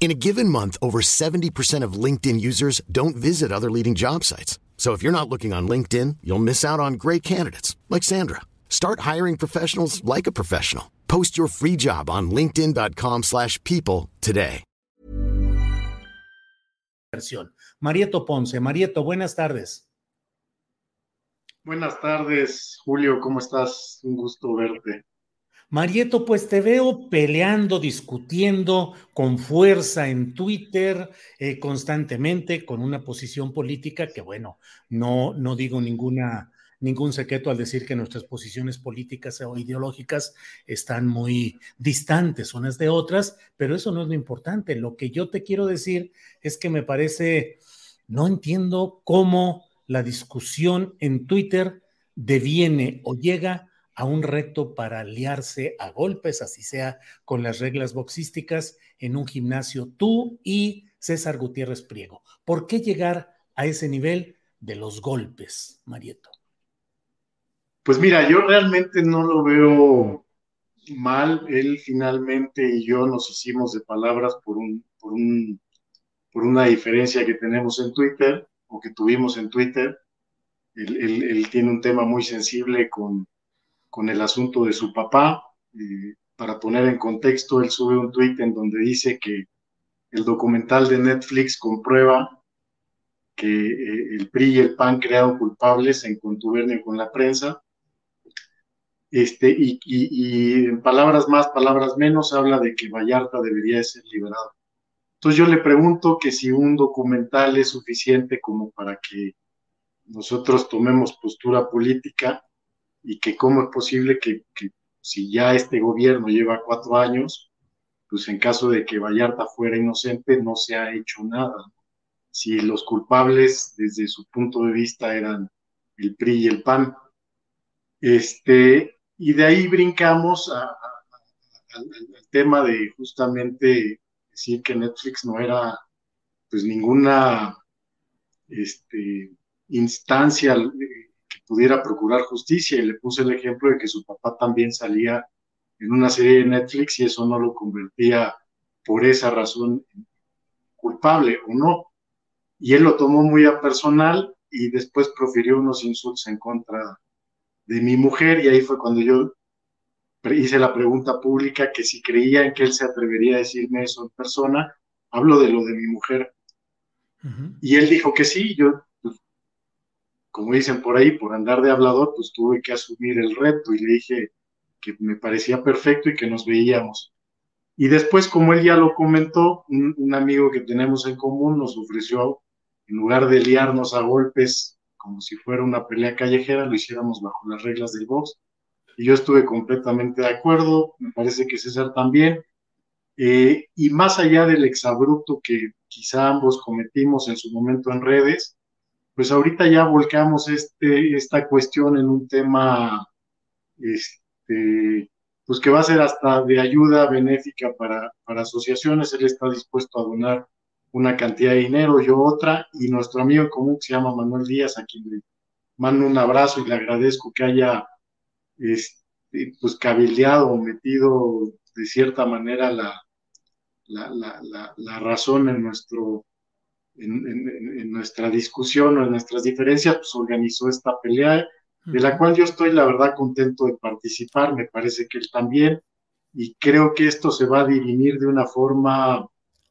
In a given month, over 70% of LinkedIn users don't visit other leading job sites. So if you're not looking on LinkedIn, you'll miss out on great candidates like Sandra. Start hiring professionals like a professional. Post your free job on linkedin.com/people slash people today. Marieto Ponce, Marieto, buenas tardes. Buenas tardes, Julio, ¿cómo estás? Un gusto verte. Marieto, pues te veo peleando, discutiendo con fuerza en Twitter eh, constantemente con una posición política que, bueno, no, no digo ninguna, ningún secreto al decir que nuestras posiciones políticas o ideológicas están muy distantes unas de otras, pero eso no es lo importante. Lo que yo te quiero decir es que me parece, no entiendo cómo la discusión en Twitter deviene o llega a un reto para aliarse a golpes, así sea con las reglas boxísticas, en un gimnasio tú y César Gutiérrez Priego. ¿Por qué llegar a ese nivel de los golpes, Marieto? Pues mira, yo realmente no lo veo mal. Él finalmente y yo nos hicimos de palabras por, un, por, un, por una diferencia que tenemos en Twitter o que tuvimos en Twitter. Él, tiene un tema muy sensible con con el asunto de su papá. Eh, para poner en contexto, él sube un tuit en donde dice que el documental de Netflix comprueba que eh, el PRI y el PAN crearon culpables en contubernio con la prensa. Este, y, y, en palabras más, palabras menos, habla de que Vallarta debería ser liberado. Entonces yo le pregunto que si un documental es suficiente como para que nosotros tomemos postura política, y que cómo es posible que, si ya este gobierno lleva cuatro años, pues en caso de que Vallarta fuera inocente no se ha hecho nada. Si los culpables desde su punto de vista eran el PRI y el PAN. Este, y de ahí brincamos al, tema de justamente decir que Netflix no era pues ninguna este, instancia pudiera procurar justicia y le puse el ejemplo de que su papá también salía en una serie de Netflix y eso no lo convertía por esa razón culpable o no. Y él lo tomó muy a personal y después profirió unos insultos en contra de mi mujer y ahí fue cuando yo hice la pregunta pública que si creía en que él se atrevería a decirme eso en persona, hablo de lo de mi mujer. Uh -huh. Y él dijo que sí, yo como dicen por ahí, por andar de hablador, pues tuve que asumir el reto y le dije que me parecía perfecto y que nos veíamos. Y después, como él ya lo comentó, un, amigo que tenemos en común nos ofreció, en lugar de liarnos a golpes como si fuera una pelea callejera, lo hiciéramos bajo las reglas del box. Y yo estuve completamente de acuerdo, me parece que César también. Eh, y más allá del exabrupto que quizá ambos cometimos en su momento en redes, pues ahorita ya volcamos este, esta cuestión en un tema, este, pues que va a ser hasta de ayuda benéfica para, para asociaciones. Él está dispuesto a donar una cantidad de dinero, yo otra, y nuestro amigo en común que se llama Manuel Díaz, a quien le mando un abrazo y le agradezco que haya este, pues cabildeado o metido de cierta manera la, la, la, la, la razón en nuestro en, en, en, nuestra discusión o en nuestras diferencias, pues organizó esta pelea, de la cual yo estoy, la verdad, contento de participar, me parece que él también, y creo que esto se va a dirimir de una forma,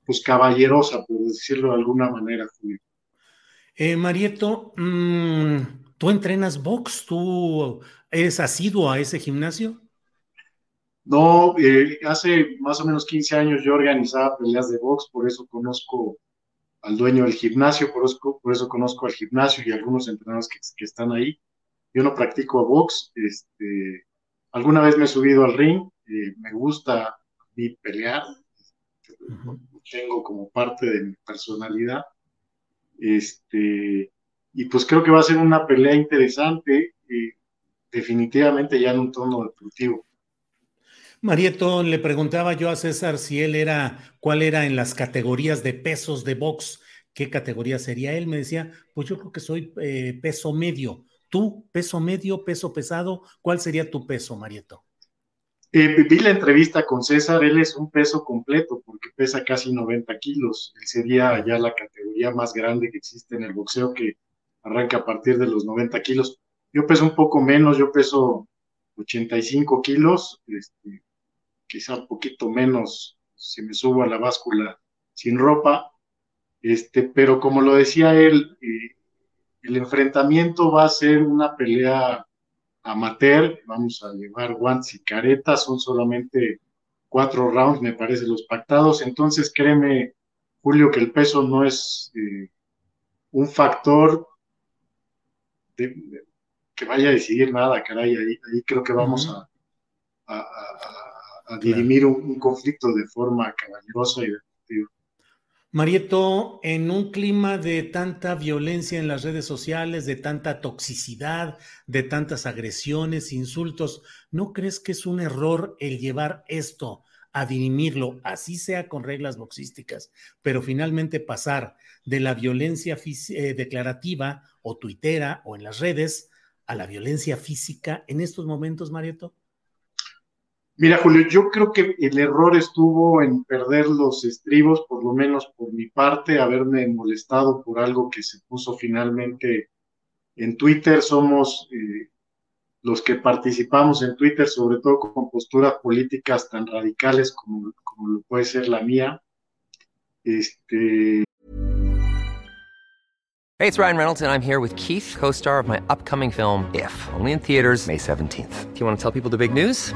pues, caballerosa, por decirlo de alguna manera, Julio. Eh, Marieto, mm, ¿tú entrenas box? ¿Tú eres asiduo a ese gimnasio? No, eh, hace más o menos 15 años yo organizaba peleas de box, por eso conozco al dueño del gimnasio, por eso, por eso conozco al gimnasio y algunos entrenadores que, están ahí. Yo no practico box, este, alguna vez me he subido al ring, eh, me gusta mi pelear, tengo como parte de mi personalidad, este, y pues creo que va a ser una pelea interesante, eh, definitivamente ya en un tono deportivo. Marieto, le preguntaba yo a César si él era, cuál era en las categorías de pesos de box, qué categoría sería. Él me decía, pues yo creo que soy eh, peso medio. ¿Tú, peso medio, peso pesado? ¿Cuál sería tu peso, Marieto? Eh, vi la entrevista con César, él es un peso completo porque pesa casi 90 kilos. Él sería ya la categoría más grande que existe en el boxeo que arranca a partir de los 90 kilos. Yo peso un poco menos, yo peso 85 kilos, este, quizá un poquito menos si me subo a la báscula sin ropa, este, pero como lo decía él, eh, el enfrentamiento va a ser una pelea amateur, vamos a llevar guantes y caretas, son solamente cuatro rounds, me parece, los pactados, entonces créeme, Julio, que el peso no es eh, un factor que vaya a decidir nada, caray, ahí, ahí creo que vamos a, a dirimir un, conflicto de forma caballerosa y deportiva. Marieto, en un clima de tanta violencia en las redes sociales, de tanta toxicidad, de tantas agresiones, insultos, ¿no crees que es un error el llevar esto a dirimirlo, así sea con reglas boxísticas, pero finalmente pasar de la violencia eh, declarativa o tuitera o en las redes a la violencia física en estos momentos, Marieto? Mira, Julio, yo creo que el error estuvo en perder los estribos, por lo menos por mi parte, haberme molestado por algo que se puso finalmente en Twitter. Somos eh, los que participamos en Twitter, sobre todo con posturas políticas tan radicales como, lo puede ser la mía. Este. Hey, it's Ryan Reynolds, and I'm here with Keith, co-star of my upcoming film, If, only in theaters May 17th. Do you want to tell people the big news?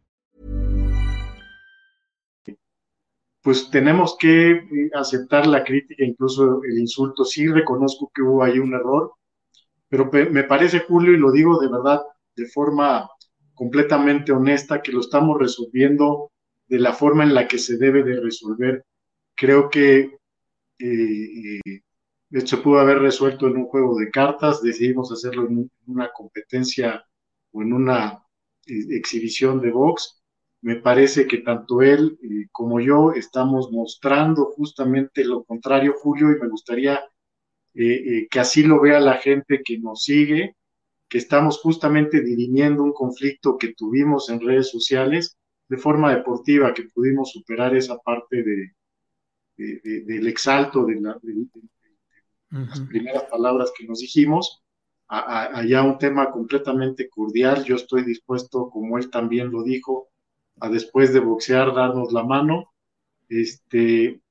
Pues tenemos que eh, aceptar la crítica, incluso el insulto. Sí reconozco que hubo ahí un error, pero me parece, Julio, y lo digo de verdad, de forma completamente honesta, que lo estamos resolviendo de la forma en la que se debe de resolver. Creo que eh, eh se pudo haber resuelto en un juego de cartas, decidimos hacerlo en una competencia o en una eh, exhibición de box me parece que tanto él eh, como yo estamos mostrando justamente lo contrario, Julio, y me gustaría eh, eh, que así lo vea la gente que nos sigue, que estamos justamente dirimiendo un conflicto que tuvimos en redes sociales de forma deportiva, que pudimos superar esa parte de, del exalto de, las primeras palabras que nos dijimos, allá un tema completamente cordial. Yo estoy dispuesto, como él también lo dijo, a después de boxear darnos la mano este,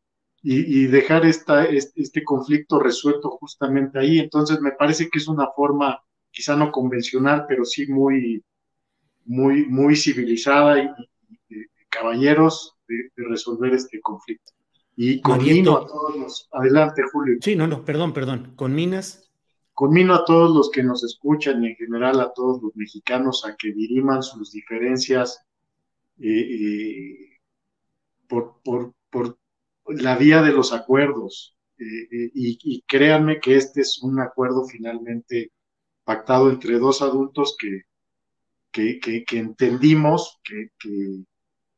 y, dejar esta, este, conflicto resuelto justamente ahí. Entonces me parece que es una forma quizá no convencional, pero sí muy, muy, muy civilizada y, de, caballeros de, resolver este conflicto. Y conmino a todos los, adelante Julio. Sí, no, no, perdón, perdón, con Minas. Conmino a todos los que nos escuchan y en general a todos los mexicanos a que diriman sus diferencias por, la vía de los acuerdos. y, y créanme que este es un acuerdo finalmente pactado entre dos adultos que, que, entendimos que,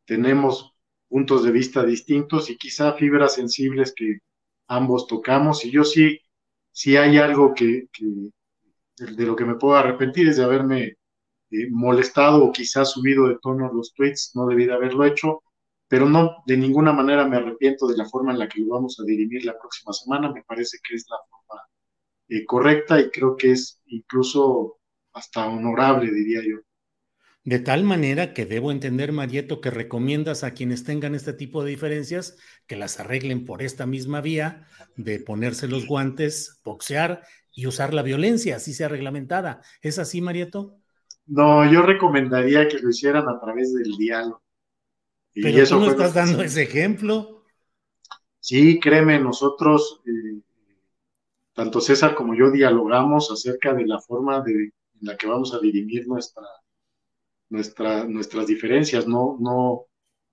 tenemos puntos de vista distintos y quizá fibras sensibles que ambos tocamos. Y yo sí, sí hay algo que, de lo que me puedo arrepentir es de haberme eh, molestado o quizá subido de tono los tweets, no debí de haberlo hecho, pero no, de ninguna manera me arrepiento de la forma en la que lo vamos a dirimir la próxima semana, me parece que es la forma eh, correcta y creo que es incluso hasta honorable, diría yo. De tal manera que debo entender, Marieto, que recomiendas a quienes tengan este tipo de diferencias que las arreglen por esta misma vía de ponerse los guantes, boxear y usar la violencia, así sea reglamentada. ¿Es así, Marieto? No, yo recomendaría que lo hicieran a través del diálogo. Y Pero eso tú no estás dando ese ejemplo. Sí, créeme, nosotros, eh, tanto César como yo, dialogamos acerca de la forma de, en la que vamos a dirimir nuestra nuestra, nuestras diferencias, no, no,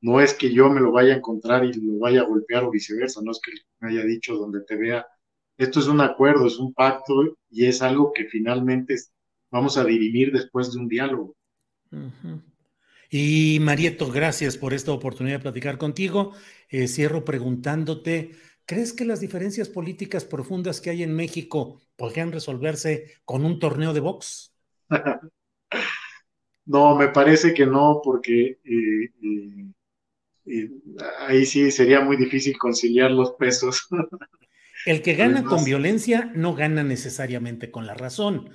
no es que yo me lo vaya a encontrar y lo vaya a golpear o viceversa, no es que me haya dicho donde te vea. Esto es un acuerdo, es un pacto y es algo que finalmente vamos a dirimir después de un diálogo. Y Marieto, gracias por esta oportunidad de platicar contigo. Eh, cierro preguntándote, ¿crees que las diferencias políticas profundas que hay en México podrían resolverse con un torneo de box? No, me parece que no, porque eh, eh, ahí sí sería muy difícil conciliar los pesos. El que gana con violencia no gana necesariamente con la razón.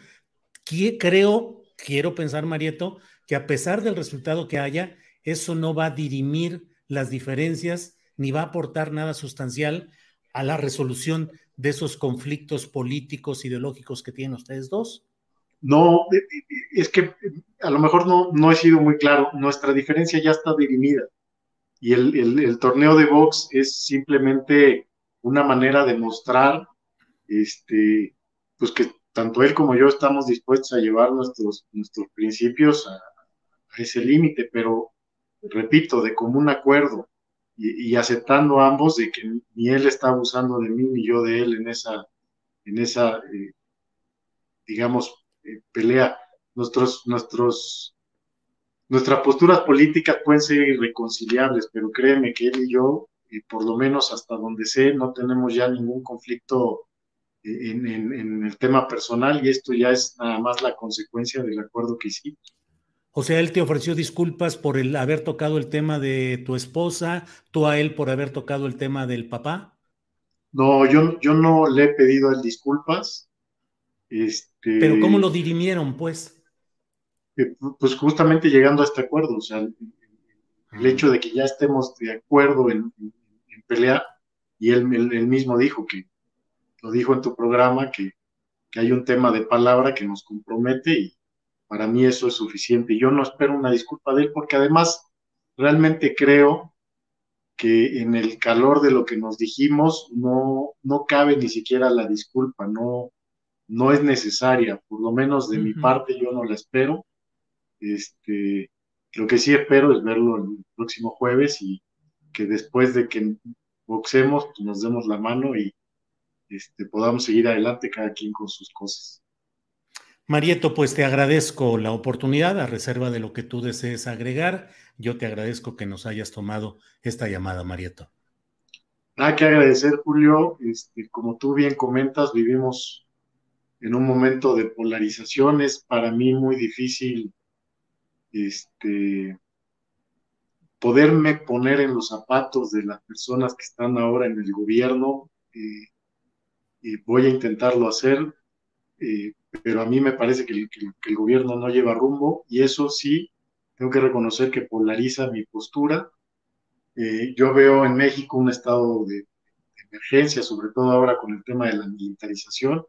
Creo, quiero pensar, Marieto, que a pesar del resultado que haya, eso no va a dirimir las diferencias ni va a aportar nada sustancial a la resolución de esos conflictos políticos, ideológicos que tienen ustedes dos. No, es que a lo mejor no, no he sido muy claro, nuestra diferencia ya está dirimida y el, torneo de box es simplemente una manera de mostrar este, pues que tanto él como yo estamos dispuestos a llevar nuestros, nuestros principios a, ese límite, pero repito, de común acuerdo y, aceptando ambos de que ni él está abusando de mí ni yo de él en esa, en esa eh, digamos, eh, pelea. Nuestros, nuestros, nuestras posturas políticas pueden ser irreconciliables, pero créeme que él y yo, y por lo menos hasta donde sé, no tenemos ya ningún conflicto en, el tema personal y esto ya es nada más la consecuencia del acuerdo que hicimos. O sea, él te ofreció disculpas por el haber tocado el tema de tu esposa, tú a él por haber tocado el tema del papá. No, yo, yo no le he pedido a él disculpas. Este, Pero ¿cómo lo dirimieron, pues? Eh, pues justamente llegando a este acuerdo, o sea, el, ah. hecho de que ya estemos de acuerdo en, pelear, y él, mismo dijo que, lo dijo en tu programa, que, que, hay un tema de palabra que nos compromete y para mí eso es suficiente. Yo no espero una disculpa de él porque además realmente creo que en el calor de lo que nos dijimos no, no cabe ni siquiera la disculpa, no, no es necesaria, por lo menos de mi parte yo no la espero. Este, lo que sí espero es verlo el próximo jueves y que después de que boxemos pues nos demos la mano y este, podamos seguir adelante cada quien con sus cosas. Marieto, pues te agradezco la oportunidad, a reserva de lo que tú desees agregar. Yo te agradezco que nos hayas tomado esta llamada, Marieto. Nada que agradecer, Julio. Este, como tú bien comentas, vivimos en un momento de polarización. Es para mí muy difícil este, poderme poner en los zapatos de las personas que están ahora en el gobierno. Voy a intentarlo hacer, eh, pero a mí me parece que el, gobierno no lleva rumbo y eso sí, tengo que reconocer que polariza mi postura. Eh, yo veo en México un estado de emergencia, sobre todo ahora con el tema de la militarización,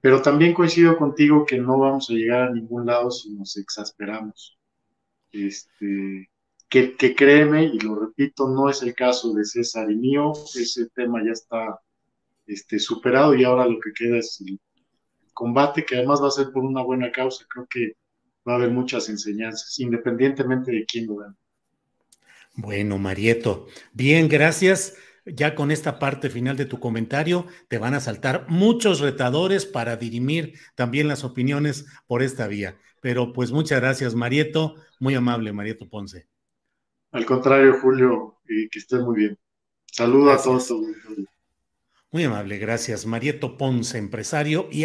pero también coincido contigo que no vamos a llegar a ningún lado si nos exasperamos. Este, que, que, créeme, y lo repito, no es el caso de César y mío, ese tema ya está este, superado y ahora lo que queda es el, combate, que además va a ser por una buena causa. Creo que va a haber muchas enseñanzas, independientemente de quién lo gane. Bueno, Marieto, bien, gracias. Ya con esta parte final de tu comentario, te van a saltar muchos retadores para dirimir también las opiniones por esta vía. Pero pues muchas gracias, Marieto. Muy amable, Marieto Ponce. Al contrario, Julio, y que estés muy bien. Saludos a todos. Muy amable, gracias. Marieto Ponce, empresario y